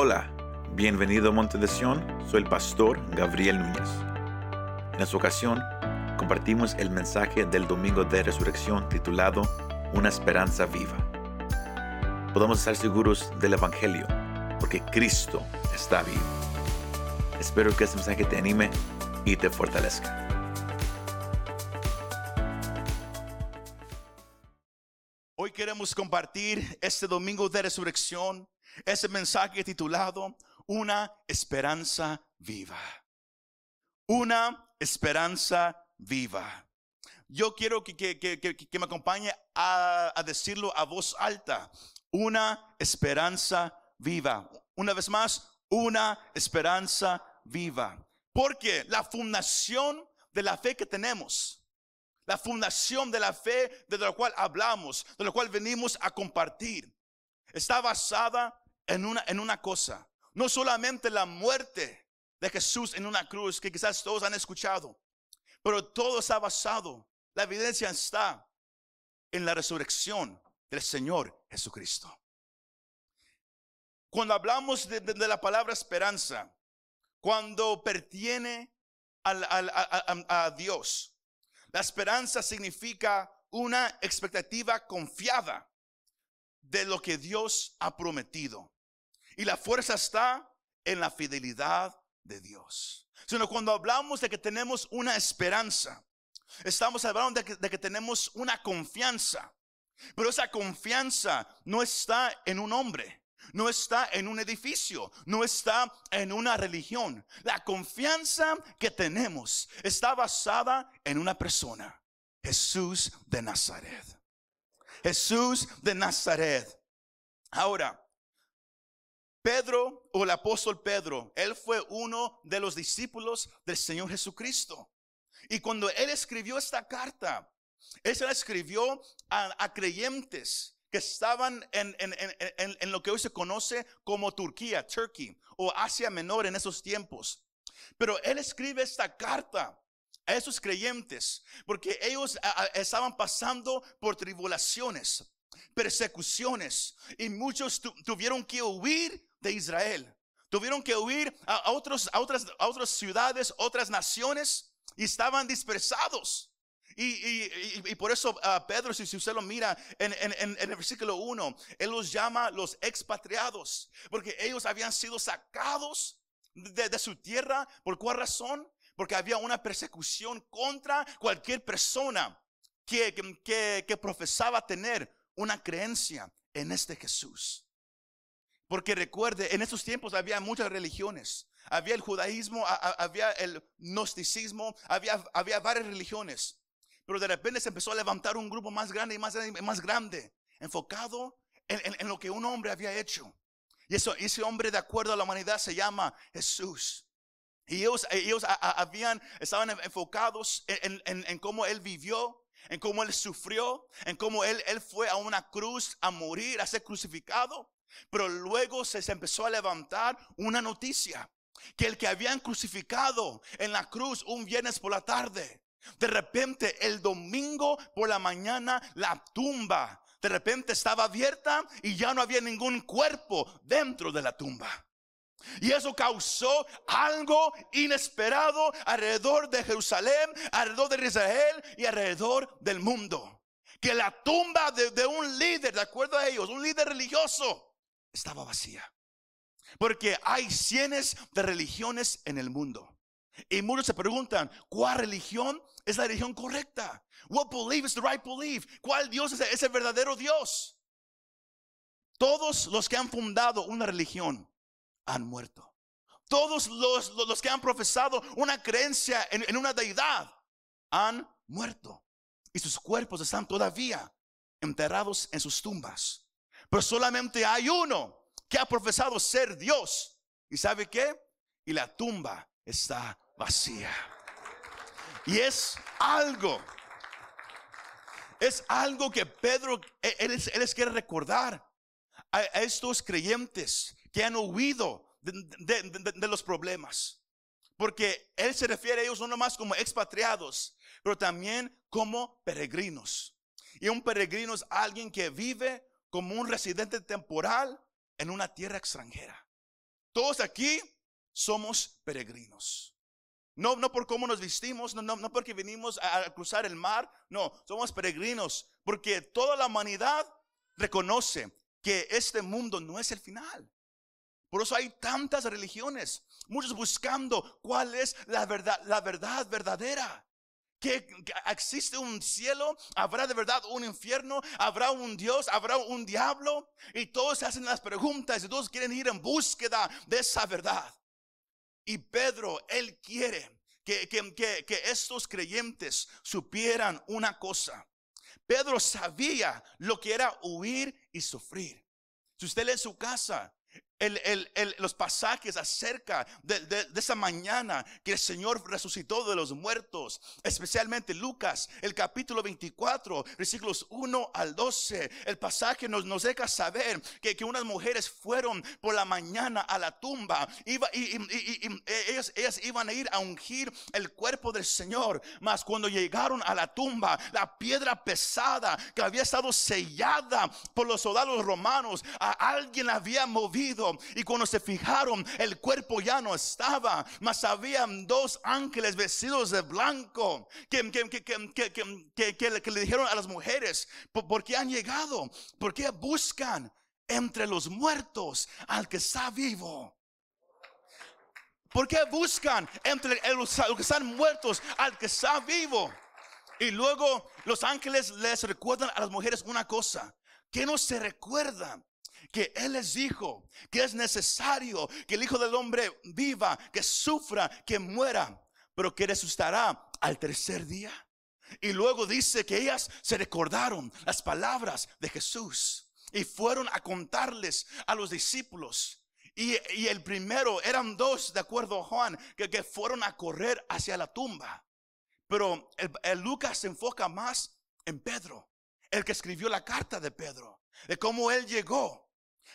Hola, bienvenido a Monte de Sion, soy el pastor Gabriel Núñez. En esta ocasión compartimos el mensaje del domingo de resurrección titulado Una esperanza viva. Podemos estar seguros del Evangelio porque Cristo está vivo. Espero que este mensaje te anime y te fortalezca. Hoy queremos compartir este domingo de resurrección, ese mensaje titulado Una esperanza viva. Una esperanza viva. Yo quiero que, que- que- que- me acompañe a, a decirlo a voz alta. Una esperanza viva. Una vez más, una esperanza viva. Porque la fundación de la fe que tenemos, la fundación de la fe de la cual hablamos, de la cual venimos a compartir, está basada en una, en una cosa. No solamente la muerte de Jesús en una cruz, que quizás todos han escuchado, pero todo está basado, la evidencia está en la resurrección del Señor Jesucristo. Cuando hablamos de, la palabra esperanza, cuando pertiene a Dios, la esperanza significa una expectativa confiada de lo que Dios ha prometido. Y la fuerza está en la fidelidad de Dios. Sino cuando hablamos de que tenemos una esperanza, estamos hablando de que, tenemos una confianza. Pero esa confianza no está en un hombre, no está en un edificio, no está en una religión. La confianza que tenemos está basada en una persona, Jesús de Nazaret. Jesús de Nazaret. Ahora, Pedro o el apóstol Pedro, él fue uno de los discípulos del Señor Jesucristo. Y cuando él escribió esta carta, él se la escribió a, creyentes que estaban en, en- en- en- lo que hoy se conoce como Turquía, Turkey, o Asia Menor en esos tiempos. Pero él escribe esta carta a esos creyentes porque ellos estaban pasando por tribulaciones, persecuciones, y muchos tu- tuvieron que huir de Israel. Tuvieron que huir a, otros, a, otras, a otras ciudades, otras naciones, y estaban dispersados. Y, y- y- por eso ah, Pedro, si, si usted lo mira en, en- en- el versículo 1, él los llama los expatriados, porque ellos habían sido sacados de, de su tierra. ¿Por cuál razón? Porque había una persecución contra cualquier persona que- que- que profesaba tener una creencia en este Jesús. Porque recuerde, en esos tiempos había muchas religiones. Había el judaísmo, había el gnosticismo, había, había varias religiones. Pero de repente se empezó a levantar un grupo más grande y más grande, enfocado en, lo que un hombre había hecho. Y eso, ese hombre, de acuerdo a la humanidad, se llama Jesús. Y ellos, ellos habían, estaban enfocados en, en- en cómo él vivió, en cómo él sufrió, en cómo él, él fue a una cruz a morir, a ser crucificado. Pero luego se, empezó a levantar una noticia, que el que habían crucificado en la cruz un viernes por la tarde, de repente el domingo por la mañana la tumba de repente estaba abierta y ya no había ningún cuerpo dentro de la tumba. Y eso causó algo inesperado alrededor de Jerusalén, alrededor de Israel y alrededor del mundo. Que la tumba de, de un líder, de acuerdo a ellos, un líder religioso, estaba vacía. Porque hay cientos de religiones en el mundo. Y muchos se preguntan, ¿cuál religión es la religión correcta? What belief is the right belief? ¿Cuál Dios es, es el verdadero Dios? Todos los que han fundado una religión han muerto. Todos los, los- que han profesado una creencia en, en una deidad han muerto. Y sus cuerpos están todavía enterrados en sus tumbas. Pero solamente hay uno que ha profesado ser Dios. ¿Y sabe qué? Y la tumba está vacía. Y es algo, es algo que Pedro, él, él es- quiere recordar a, estos creyentes que han huido de- de los problemas. Porque él se refiere a ellos no nomás como expatriados, pero también como peregrinos. Y un peregrino es alguien que vive como un residente temporal en una tierra extranjera. Todos aquí somos peregrinos. No, no por cómo nos vestimos, no, no, no porque venimos a, a cruzar el mar, no, somos peregrinos, porque toda la humanidad reconoce que este mundo no es el final. Por eso hay tantas religiones, muchos buscando cuál es la verdad, la verdad verdadera. Que, existe un cielo, habrá de verdad un infierno, habrá un Dios, habrá un diablo, y todos hacen las preguntas y todos quieren ir en búsqueda de esa verdad. Y Pedro, él quiere que, que, que, estos creyentes supieran una cosa. Pedro sabía lo que era huir y sufrir. Si usted lee su casa, el, el, el, los pasajes acerca de, de, esa mañana que el Señor resucitó de los muertos, especialmente Lucas, el capítulo 24, versículos 1 al 12. El pasaje nos, nos deja saber que, que unas mujeres fueron por la mañana a la tumba iba, y, y, y, y ellas, ellas, iban a ir a ungir el cuerpo del Señor. Mas cuando llegaron a la tumba, la piedra pesada que había estado sellada por los soldados romanos, a alguien había movido y cuando se fijaron, el cuerpo ya no estaba, mas habían dos ángeles vestidos de blanco que, que, que, que, le dijeron a las mujeres, ¿por qué han llegado? ¿Por qué buscan entre los muertos al que está vivo? ¿Por qué buscan entre los que están muertos al que está vivo? Y luego los ángeles les recuerdan a las mujeres una cosa, que no se recuerdan que Él les dijo que es necesario que el Hijo del Hombre viva, que sufra, que muera, pero que resucitará al tercer día. Y luego dice que ellas se recordaron las palabras de Jesús y fueron a contarles a los discípulos. Y, y el primero eran dos, de acuerdo a Juan, que, que fueron a correr hacia la tumba. Pero el, el Lucas se enfoca más en Pedro, el que escribió la carta de Pedro, de cómo él llegó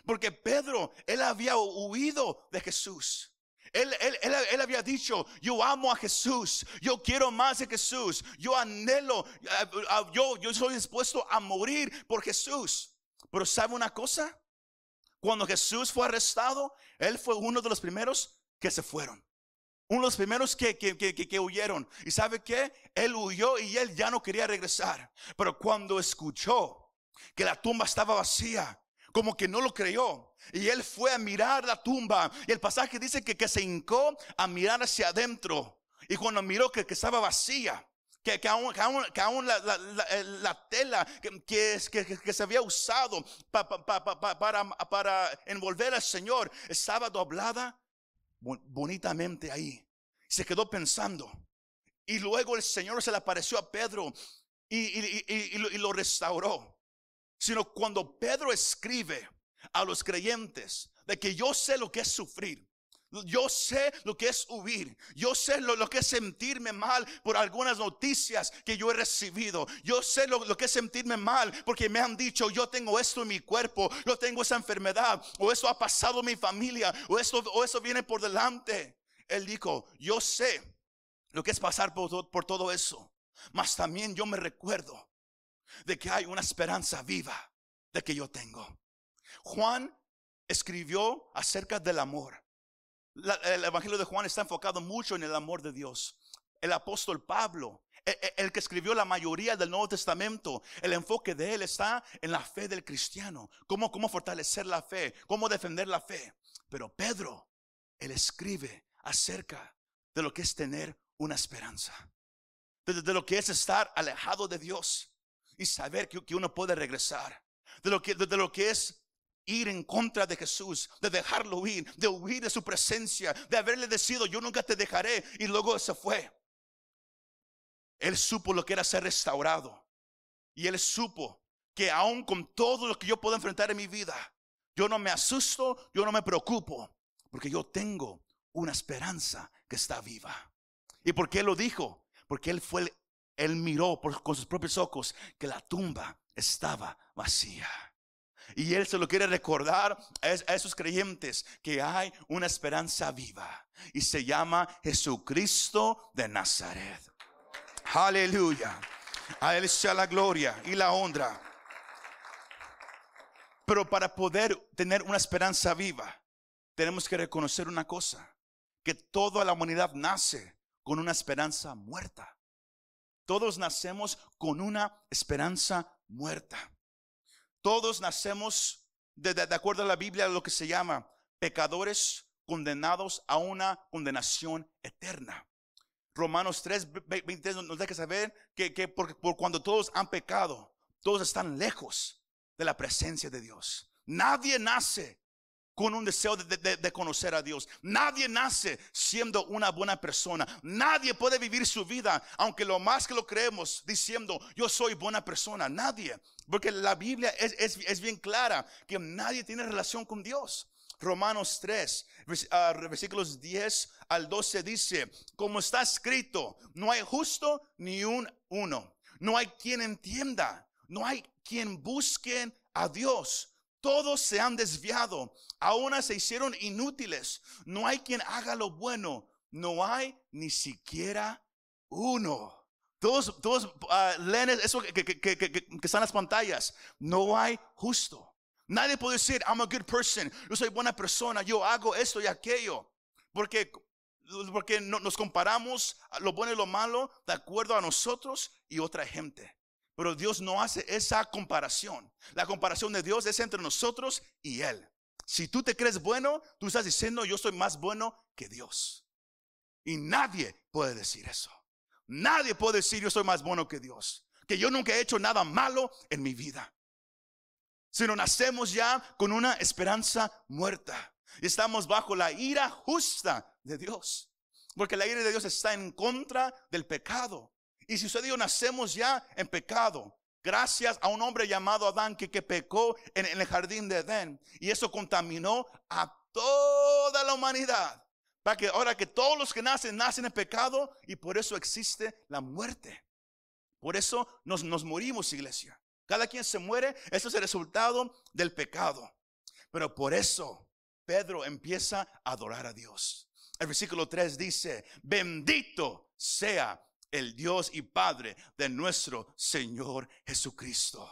porque Pedro, él había huido de Jesús. Él, él, él, él, había dicho, yo amo a Jesús, yo quiero más de Jesús, yo anhelo, yo, yo soy dispuesto a morir por Jesús. Pero ¿sabe una cosa? Cuando Jesús fue arrestado, Él fue uno de los primeros que se fueron. Uno de los primeros que, que, que, huyeron. ¿Y sabe qué? Él huyó y él ya no quería regresar. Pero cuando escuchó que la tumba estaba vacía, como que no lo creyó. Y él fue a mirar la tumba. Y el pasaje dice que, que se hincó a mirar hacia adentro. Y cuando miró que, que estaba vacía, que, que, aún, que, aún, aún la, la, la, la, tela que, se había usado pa, pa, pa, para, para envolver al Señor estaba doblada bonitamente ahí. Se quedó pensando. Y luego el Señor se le apareció a Pedro y, y, y lo restauró sino cuando Pedro escribe a los creyentes de que yo sé lo que es sufrir. Yo sé lo que es huir. Yo sé lo, que es sentirme mal por algunas noticias que yo he recibido. Yo sé lo, que es sentirme mal porque me han dicho, yo tengo esto en mi cuerpo, yo tengo esa enfermedad, o eso ha pasado en mi familia, o eso, o eso viene por delante. Él dijo, yo sé lo que es pasar por todo eso. Mas también yo me recuerdo de que hay una esperanza viva de que yo tengo. Juan escribió acerca del amor. El Evangelio de Juan está enfocado mucho en el amor de Dios. El apóstol Pablo, el, e, el, que escribió la mayoría del Nuevo Testamento, el enfoque de él está en la fe del cristiano. Cómo, cómo fortalecer la fe, cómo defender la fe. Pero Pedro, él escribe acerca de lo que es tener una esperanza. De lo que es estar alejado de Dios y saber que, que uno puede regresar. De lo que, de, lo que es ir en contra de Jesús, de dejarlo ir, de huir de su presencia, de haberle decidido yo nunca te dejaré y luego se fue. Él supo lo que era ser restaurado y él supo que aún con todo lo que yo puedo enfrentar en mi vida, yo no me asusto, yo no me preocupo, porque yo tengo una esperanza que está viva. ¿Y por qué lo dijo? Porque él fue él miró con sus propios ojos que la tumba estaba vacía. Y él se lo quiere recordar a esos creyentes que hay una esperanza viva y se llama Jesucristo de Nazaret. Aleluya. A él sea la gloria y la honra. Pero para poder tener una esperanza viva, tenemos que reconocer una cosa, que toda la humanidad nace con una esperanza muerta. Todos nacemos con una esperanza muerta. Todos nacemos, de, de, acuerdo a la Biblia, lo que se llama pecadores condenados a una condenación eterna. Romanos 3, 23 nos deja saber que, que por, por cuando todos han pecado, todos están lejos de la presencia de Dios. Nadie nace con un deseo de, conocer a Dios. Nadie nace siendo una buena persona. Nadie puede vivir su vida, aunque lo más que lo creemos, diciendo yo soy buena persona. Nadie. Porque la Biblia es, es bien clara que nadie tiene relación con Dios. Romanos 3, ah, versículos 10 al 12 dice, como está escrito, no hay justo ni un uno. No hay quien entienda. No hay quien busque a Dios. Todos se han desviado, aún se hicieron inútiles. No hay quien haga lo bueno, no hay ni siquiera uno. Todos, todos uh, leen eso que, que, que, que, están en las pantallas. No hay justo. Nadie puede decir, I'm a good person, yo soy buena persona, yo hago esto y aquello. Porque, porque nos comparamos lo bueno y lo malo de acuerdo a nosotros y otra gente. Pero Dios no hace esa comparación. La comparación de Dios es entre nosotros y Él. Si tú te crees bueno, tú estás diciendo yo soy más bueno que Dios. Y nadie puede decir eso. Nadie puede decir yo soy más bueno que Dios. Que yo nunca he hecho nada malo en mi vida. Sino nacemos ya con una esperanza muerta. Estamos bajo la ira justa de Dios. Porque la ira de Dios está en contra del pecado. Y si usted y yo nacemos ya en pecado, gracias a un hombre llamado Adán que, que pecó en, el jardín de Edén, y eso contaminó a toda la humanidad. Para que ahora que todos los que nacen, nacen en pecado, y por eso existe la muerte. Por eso nos, nos morimos, iglesia. Cada quien se muere, eso es el resultado del pecado. Pero por eso Pedro empieza a adorar a Dios. El versículo 3 dice, bendito sea el Dios y Padre de nuestro Señor Jesucristo.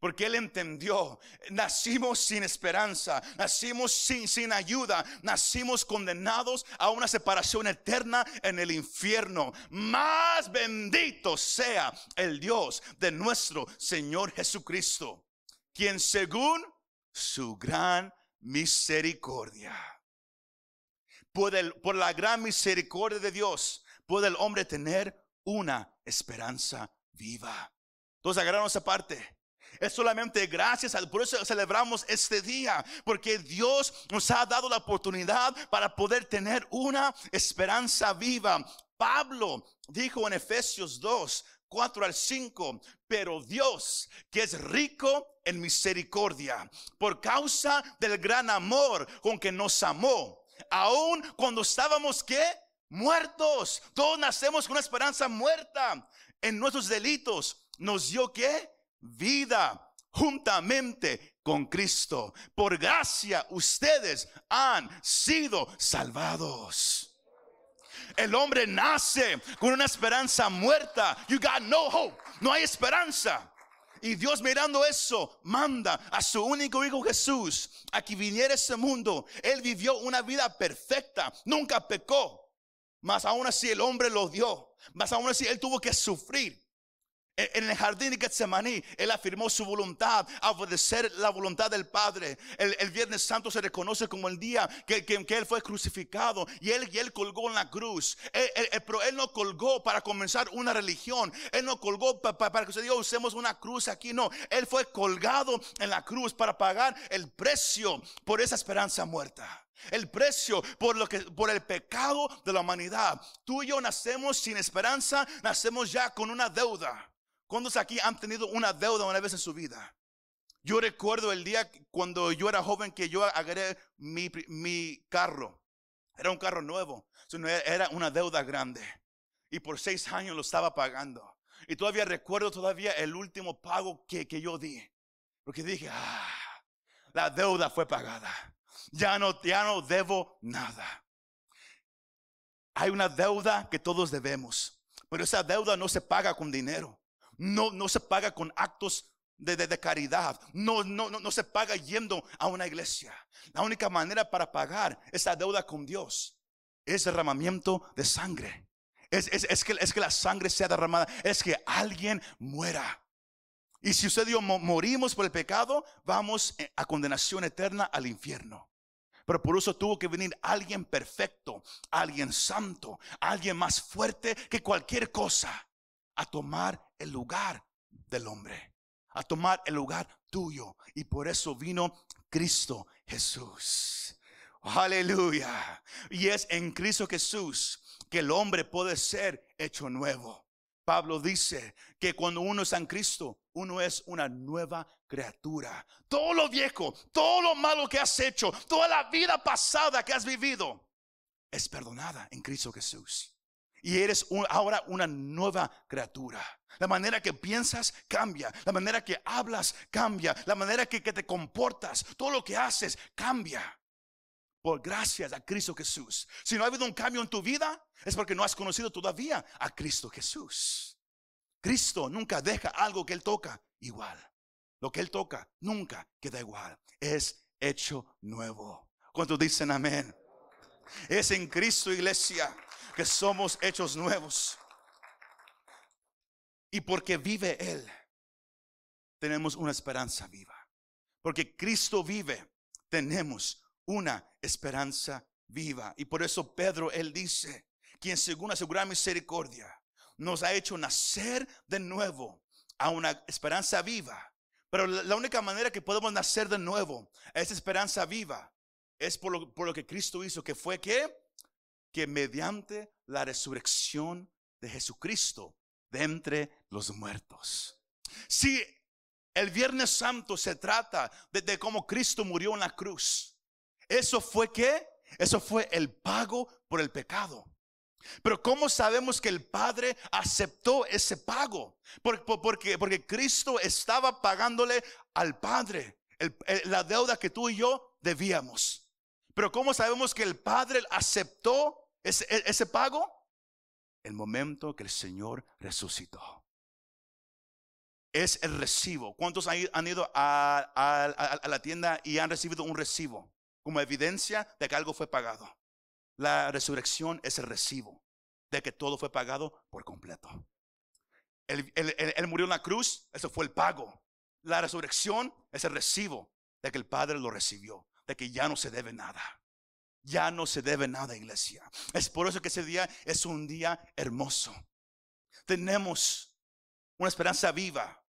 Porque Él entendió, nacimos sin esperanza, nacimos sin, sin ayuda, nacimos condenados a una separación eterna en el infierno. Más bendito sea el Dios de nuestro Señor Jesucristo, quien según su gran misericordia, por, el, por la gran misericordia de Dios, puede el hombre tener una esperanza viva. Entonces agarraron esa parte. Es solamente gracias, por eso celebramos este día, porque Dios nos ha dado la oportunidad para poder tener una esperanza viva. Pablo dijo en Efesios 2, 4 al 5, pero Dios, que es rico en misericordia, por causa del gran amor con que nos amó, aun cuando estábamos que muertos. Todos nacemos con una esperanza muerta en nuestros delitos. Nos dio que vida juntamente con Cristo. Por gracia ustedes han sido salvados. El hombre nace con una esperanza muerta. You got no hope. No hay esperanza. Y Dios mirando eso, manda a su único hijo Jesús a que viniera a ese mundo. Él vivió una vida perfecta, nunca pecó. Mas aún así el hombre lo dio. Mas aún así él tuvo que sufrir. En el jardín de Getsemaní, él afirmó su voluntad, a obedecer la voluntad del Padre. El, Viernes Santo se reconoce como el día que, que, él fue crucificado y él, y él colgó en la cruz. pero él no colgó para comenzar una religión. Él no colgó para que se diga usemos una cruz aquí. No, él fue colgado en la cruz para pagar el precio por esa esperanza muerta. El precio por lo que por el pecado de la humanidad. Tú y yo nacemos sin esperanza, nacemos ya con una deuda. ¿Cuántos aquí han tenido una deuda una vez en su vida? Yo recuerdo el día cuando yo era joven que yo agarré mi, mi carro. Era un carro nuevo. Era una deuda grande. Y por seis años lo estaba pagando. Y todavía recuerdo todavía el último pago que, que yo di. Porque dije, ah, la deuda fue pagada ya no, ya no debo nada. Hay una deuda que todos debemos, pero esa deuda no se paga con dinero, no, no se paga con actos de, de- caridad no, no, no, no se paga yendo a una iglesia. La única manera para pagar esa deuda con Dios es derramamiento de sangre. Es, es- es que, es que la sangre sea derramada. Es que alguien muera. Y si usted y yo mo- morimos por el pecado, vamos eh, a condenación eterna al infierno. Pero por eso tuvo que venir alguien perfecto, alguien santo, alguien más fuerte que cualquier cosa a tomar el lugar del hombre, a tomar el lugar tuyo. Y por eso vino Cristo Jesús. Aleluya. Y es en Cristo Jesús que el hombre puede ser hecho nuevo. Pablo dice que cuando uno está en Cristo, uno es una nueva criatura. Todo lo viejo, todo lo malo que has hecho, toda la vida pasada que has vivido, es perdonada en Cristo Jesús. Y eres ahora una nueva criatura. La manera que piensas cambia. La manera que hablas cambia. La manera que, que te comportas, todo lo que haces cambia. Por gracias a Cristo Jesús. Si no ha habido un cambio en tu vida, es porque no has conocido todavía a Cristo Jesús. Cristo nunca deja algo que Él toca igual. Lo que Él toca nunca queda igual. Es hecho nuevo. ¿Cuántos dicen amén? Es en Cristo, iglesia, que somos hechos nuevos. Y porque vive Él, tenemos una esperanza viva. Porque Cristo vive, tenemos una esperanza viva. Y por eso Pedro, Él dice, quien según la segura misericordia nos ha hecho nacer de nuevo a una esperanza viva. Pero la, única manera que podemos nacer de nuevo esa esperanza viva es por lo, por lo que Cristo hizo, que fue que, que mediante la resurrección de Jesucristo de entre los muertos. Si el Viernes Santo se trata de, de cómo Cristo murió en la cruz, eso fue que, eso fue el pago por el pecado. Pero ¿cómo sabemos que el Padre aceptó ese pago? Por- por- Porque, porque Cristo estaba pagándole al Padre la deuda que tú y yo debíamos. Pero ¿cómo sabemos que el Padre aceptó ese, e- pago? El momento que el Señor resucitó. Es el recibo. ¿Cuántos han ido a la tienda y han recibido un recibo como evidencia de que algo fue pagado? La resurrección es el recibo de que todo fue pagado por completo. Él, murió en la cruz, eso fue el pago. La resurrección es el recibo de que el Padre lo recibió, de que ya no se debe nada. Ya no se debe nada, iglesia. Es por eso que ese día es un día hermoso. Tenemos una esperanza viva,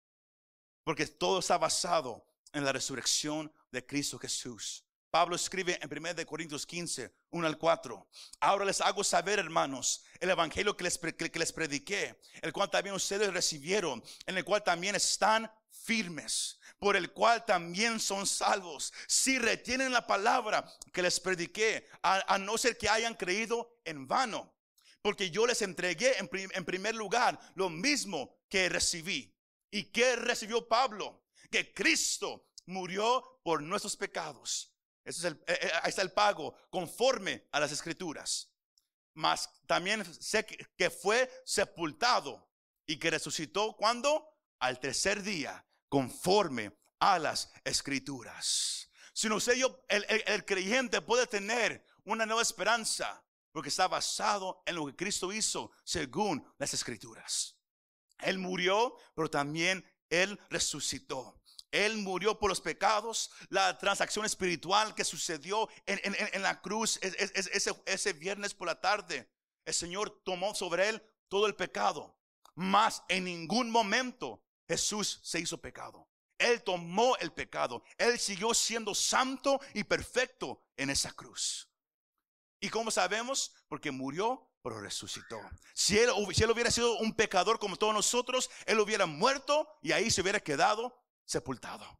porque todo está basado en la resurrección de Cristo Jesús. Pablo escribe en 1 de Corintios 15, 1 al 4. Ahora les hago saber, hermanos, el evangelio que les, que les prediqué, el cual también ustedes recibieron, en el cual también están firmes, por el cual también son salvos, si retienen la palabra que les prediqué, a, no ser que hayan creído en vano. Porque yo les entregué en, en primer lugar lo mismo que recibí. ¿Y qué recibió Pablo? Que Cristo murió por nuestros pecados. Ese es el, eh, eh, ahí está el pago conforme a las escrituras. Mas también sé que, fue sepultado y que resucitó cuando? Al tercer día, conforme a las escrituras. Si no sé yo, el- el creyente puede tener una nueva esperanza porque está basado en lo que Cristo hizo según las escrituras. Él murió, pero también Él resucitó. Él murió por los pecados, la transacción espiritual que sucedió en, en- en- la cruz es- es- es- ese, ese viernes por la tarde. El Señor tomó sobre Él todo el pecado, mas en ningún momento Jesús se hizo pecado. Él tomó el pecado. Él siguió siendo santo y perfecto en esa cruz. ¿Y cómo sabemos? Porque murió, pero resucitó. Si él, si él hubiera sido un pecador como todos nosotros, él hubiera muerto y ahí se hubiera quedado sepultado.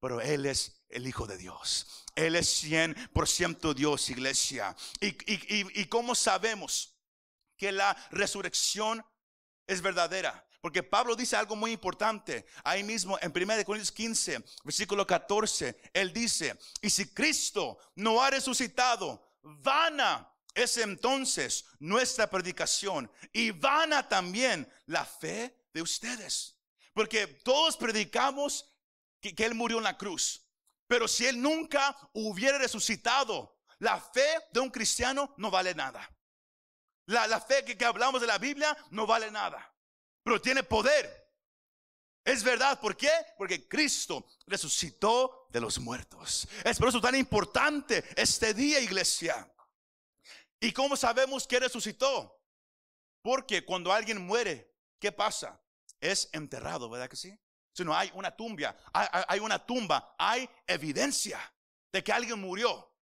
Pero Él es el Hijo de Dios. Él es 100% Dios, iglesia. ¿Y, y, y, cómo sabemos que la resurrección es verdadera? Porque Pablo dice algo muy importante. Ahí mismo en 1 Corintios 15, versículo 14, él dice, y si Cristo no ha resucitado, vana es entonces nuestra predicación y vana también la fe de ustedes. Porque todos predicamos que, Él murió en la cruz. Pero si Él nunca hubiera resucitado, la fe de un cristiano no vale nada. La, la fe que, que hablamos de la Biblia no vale nada. Pero tiene poder. Es verdad, ¿por qué? Porque Cristo resucitó de los muertos. Es por eso tan importante este día, iglesia. ¿Y cómo sabemos que resucitó? Porque cuando alguien muere, ¿qué pasa? Es enterrado, ¿verdad que sí? Si no hay una tumba, hay, una tumba, hay evidencia de que alguien murió.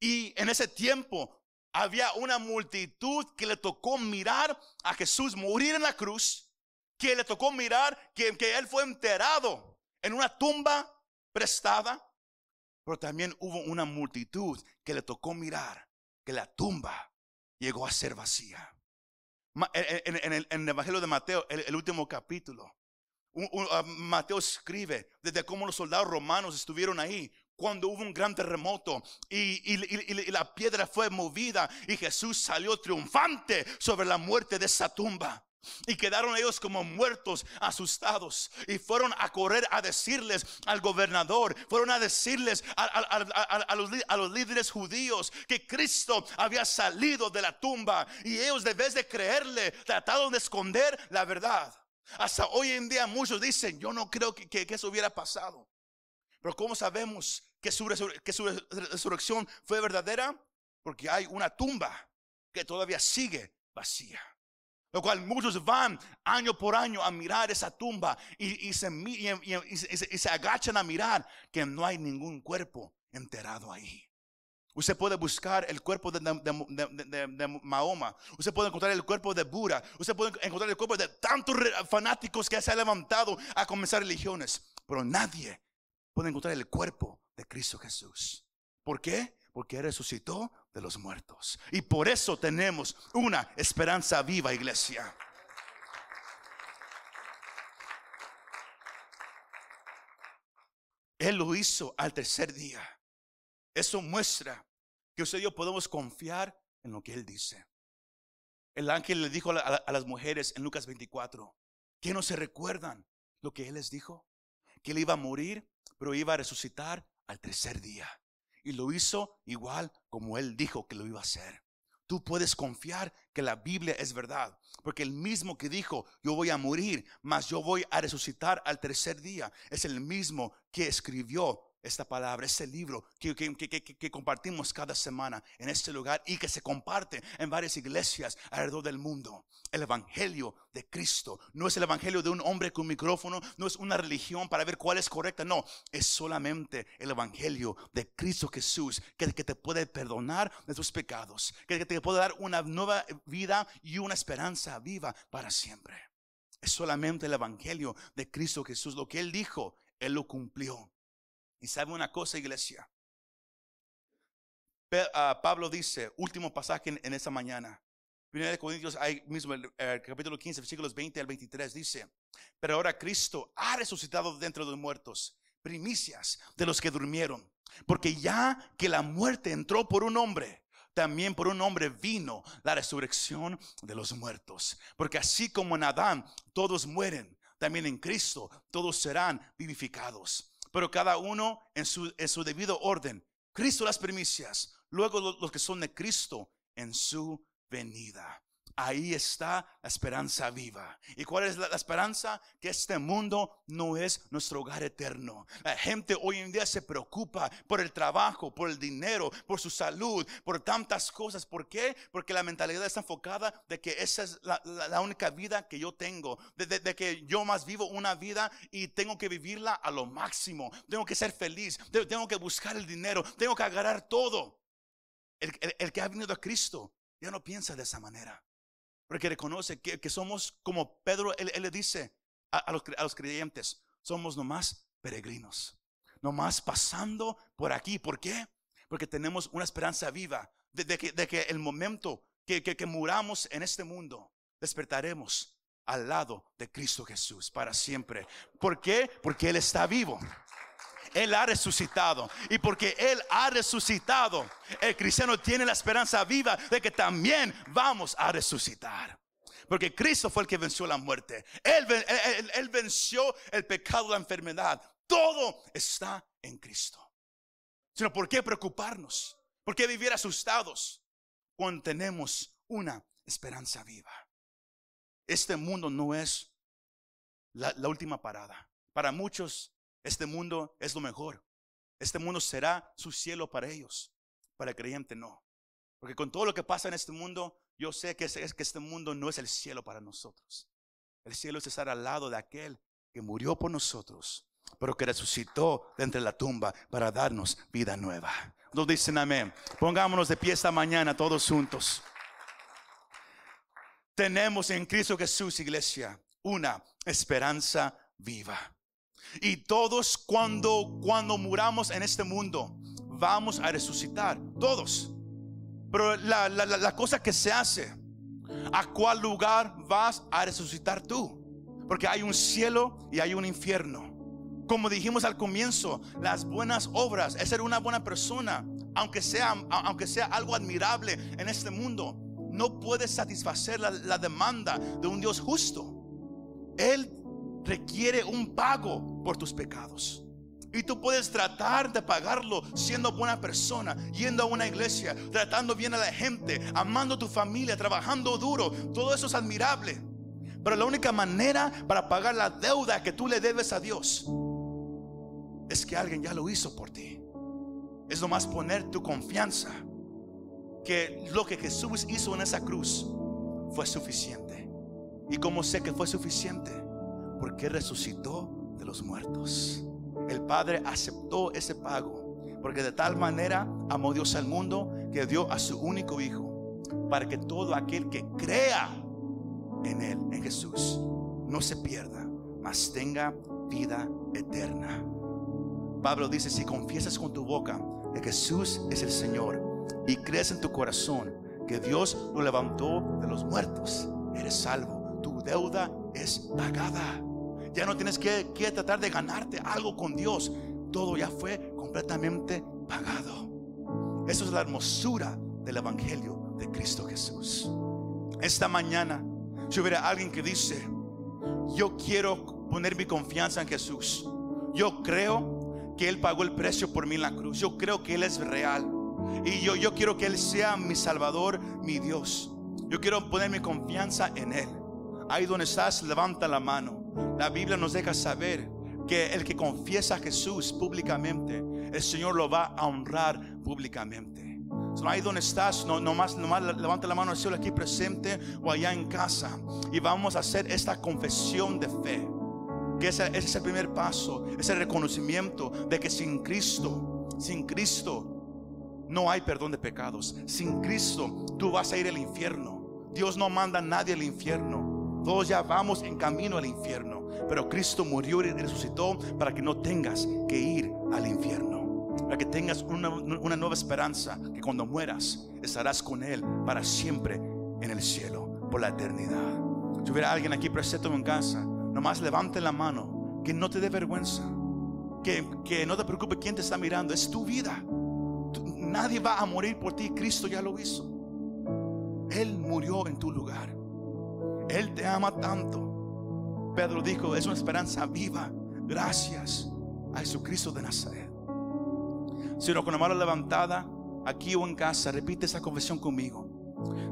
Y en ese tiempo había una multitud que le tocó mirar a Jesús morir en la cruz, que le tocó mirar que, que él fue enterrado en una tumba prestada, pero también hubo una multitud que le tocó mirar que la tumba llegó a ser vacía. En, el, Evangelio de Mateo, el, último capítulo, ah, Mateo escribe desde cómo los soldados romanos estuvieron ahí cuando hubo un gran terremoto y, la piedra fue movida y Jesús salió triunfante sobre la muerte de esa tumba. Y quedaron ellos como muertos, asustados. Y fueron a correr a decirles al gobernador, fueron a decirles a, los, a, los, líderes judíos que Cristo había salido de la tumba. Y ellos, de vez de creerle, trataron de esconder la verdad. Hasta hoy en día muchos dicen, yo no creo que, eso hubiera pasado. Pero ¿cómo sabemos que su, que su resurrección fue verdadera? Porque hay una tumba que todavía sigue vacía. Lo cual muchos van año por año a mirar esa tumba y, se, se, agachan a mirar que no hay ningún cuerpo enterrado ahí. Usted puede buscar el cuerpo de, de, Mahoma. Usted puede encontrar el cuerpo de Buda. Usted puede encontrar el cuerpo de tantos fanáticos que se han levantado a comenzar religiones. Pero nadie puede encontrar el cuerpo de Cristo Jesús. ¿Por qué? Porque resucitó de los muertos. Y por eso tenemos una esperanza viva, iglesia. Él lo hizo al tercer día. Eso muestra que usted y yo podemos confiar en lo que Él dice. El ángel le dijo a, las mujeres en Lucas 24, que no se recuerdan lo que Él les dijo, que Él iba a morir, pero iba a resucitar al tercer día. Y lo hizo igual como Él dijo que lo iba a hacer. Tú puedes confiar que la Biblia es verdad, porque el mismo que dijo, yo voy a morir, mas yo voy a resucitar al tercer día, es el mismo que escribió esta palabra, este libro que, que, compartimos cada semana en este lugar y que se comparte en varias iglesias alrededor del mundo. El Evangelio de Cristo no es el Evangelio de un hombre con micrófono, no es una religión para ver cuál es correcta, no, es solamente el Evangelio de Cristo Jesús que, que te puede perdonar de tus pecados, que te puede dar una nueva vida y una esperanza viva para siempre. Es solamente el Evangelio de Cristo Jesús. Lo que Él dijo, Él lo cumplió. Y sabe una cosa, iglesia. Ah, Pablo dice, último pasaje en, esa mañana. Primera de Corintios, hay mismo el, capítulo 15, versículos 20 al 23, dice, pero ahora Cristo ha resucitado dentro de los muertos, primicias de los que durmieron, porque ya que la muerte entró por un hombre, también por un hombre vino la resurrección de los muertos. Porque así como en Adán todos mueren, también en Cristo todos serán vivificados pero cada uno en su, en su debido orden. Cristo las primicias, luego los que son de Cristo en su venida. Ahí está la esperanza viva. ¿Y cuál es la, esperanza? Que este mundo no es nuestro hogar eterno. La gente hoy en día se preocupa por el trabajo, por el dinero, por su salud, por tantas cosas. ¿Por qué? Porque la mentalidad está enfocada de que esa es la, única vida que yo tengo. De, que yo más vivo una vida y tengo que vivirla a lo máximo. Tengo que ser feliz. Tengo que buscar el dinero. Tengo que agarrar todo. El, el que ha venido a Cristo ya no piensa de esa manera. Porque reconoce que, somos como Pedro, él, le dice a, los, a, los, creyentes, somos nomás peregrinos, nomás pasando por aquí. ¿Por qué? Porque tenemos una esperanza viva de, que, de que, el momento que, que, que muramos en este mundo, despertaremos al lado de Cristo Jesús para siempre. ¿Por qué? Porque Él está vivo. Él ha resucitado. Y porque Él ha resucitado, el cristiano tiene la esperanza viva de que también vamos a resucitar. Porque Cristo fue el que venció la muerte. Él, venció el pecado, la enfermedad. Todo está en Cristo. Sino, ¿por qué preocuparnos? ¿Por qué vivir asustados cuando tenemos una esperanza viva? Este mundo no es la, la última parada. Para muchos, este mundo es lo mejor. Este mundo será su cielo para ellos. Para el creyente no. Porque con todo lo que pasa en este mundo, yo sé que, es, que este mundo no es el cielo para nosotros. El cielo es estar al lado de aquel que murió por nosotros, pero que resucitó de entre la tumba para darnos vida nueva. Nos dicen amén. Pongámonos de pie esta mañana todos juntos. Tenemos en Cristo Jesús, iglesia, una esperanza viva. Y todos cuando cuando muramos en este mundo, vamos a resucitar, todos. Pero la, la, la, cosa que se hace, ¿a cuál lugar vas a resucitar tú? Porque hay un cielo y hay un infierno. Como dijimos al comienzo, las buenas obras, es ser una buena persona, aunque sea, aunque sea algo admirable en este mundo, no puede satisfacer la, la demanda de un Dios justo. Él requiere un pago por tus pecados. Y tú puedes tratar de pagarlo siendo buena persona, yendo a una iglesia, tratando bien a la gente, amando a tu familia, trabajando duro. Todo eso es admirable. Pero la única manera para pagar la deuda que tú le debes a Dios es que alguien ya lo hizo por ti. Es nomás poner tu confianza que lo que Jesús hizo en esa cruz fue suficiente. ¿Y cómo sé que fue suficiente? Porque resucitó de los muertos el Padre aceptó ese pago. Porque de tal manera amó Dios al mundo que dio a su único Hijo. Para que todo aquel que crea en Él, en Jesús, no se pierda, mas tenga vida eterna. Pablo dice, si confiesas con tu boca que Jesús es el Señor y crees en tu corazón que Dios lo levantó de los muertos, eres salvo. Tu deuda es pagada. Ya no tienes que, tratar de ganarte algo con Dios. Todo ya fue completamente pagado. Eso es la hermosura del Evangelio de Cristo Jesús. Esta mañana, si hubiera alguien que dice, yo quiero poner mi confianza en Jesús. Yo creo que Él pagó el precio por mí en la cruz. Yo creo que Él es real. Y yo, yo quiero que Él sea mi Salvador, mi Dios. Yo quiero poner mi confianza en Él. Ahí donde estás, levanta la mano. La Biblia nos deja saber que el que confiesa a Jesús públicamente, el Señor lo va a honrar públicamente. So, ahí donde estás, no, nomás, nomás levanta la mano al cielo aquí presente o allá en casa. Y vamos a hacer esta confesión de fe. Que ese, ese es el primer paso, ese reconocimiento de que sin Cristo, sin Cristo, no hay perdón de pecados. Sin Cristo, tú vas a ir al infierno. Dios no manda a nadie al infierno. Todos ya vamos en camino al infierno. Pero Cristo murió y resucitó para que no tengas que ir al infierno. Para que tengas una, nueva esperanza. Que cuando mueras estarás con Él para siempre en el cielo. Por la eternidad. Si hubiera alguien aquí presente en casa, nomás levante la mano. Que no te dé vergüenza. Que, que no te preocupe quién te está mirando. Es tu vida. Nadie va a morir por ti. Cristo ya lo hizo. Él murió en tu lugar. Él te ama tanto. Pedro dijo, es una esperanza viva. Gracias a Jesucristo de Nazaret. Si no con la mano levantada, aquí o en casa, repite esa confesión conmigo.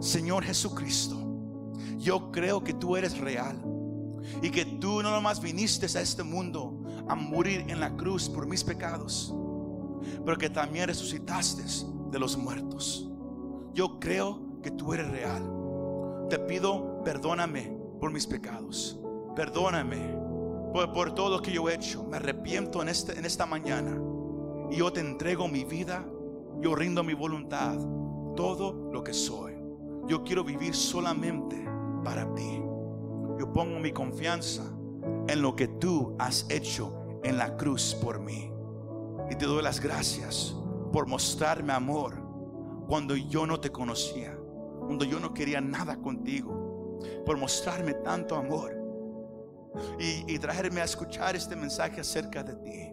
Señor Jesucristo, yo creo que tú eres real y que tú no nomás viniste a este mundo a morir en la cruz por mis pecados, pero que también resucitaste de los muertos. Yo creo que tú eres real. Te pido perdóname por mis pecados. Perdóname por, todo lo que yo he hecho. Me arrepiento en, este, en esta mañana. Y yo te entrego mi vida. Yo rindo mi voluntad. Todo lo que soy. Yo quiero vivir solamente para ti. Yo pongo mi confianza en lo que tú has hecho en la cruz por mí. Y te doy las gracias por mostrarme amor cuando yo no te conocía, cuando yo no quería nada contigo por mostrarme tanto amor y, traerme a escuchar este mensaje acerca de ti.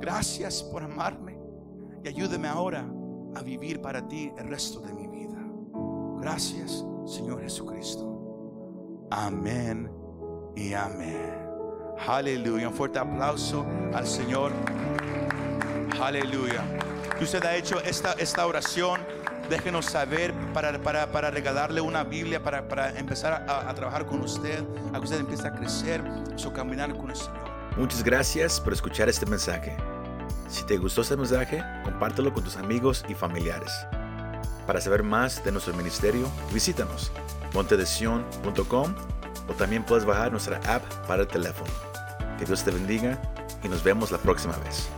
Gracias por amarme y ayúdame ahora a vivir para ti el resto de mi vida. Gracias, Señor Jesucristo. Amén y amén. Aleluya. Un fuerte aplauso al Señor. Aleluya. Usted ha hecho esta, esta oración, déjenos saber para, para, para regalarle una Biblia, para, para empezar a, a trabajar con usted, a que usted empiece a crecer, su caminar con el Señor. Muchas gracias por escuchar este mensaje. Si te gustó este mensaje, compártelo con tus amigos y familiares. Para saber más de nuestro ministerio, visítanos montedesion.com o también puedes bajar nuestra app para el teléfono. Que Dios te bendiga y nos vemos la próxima vez.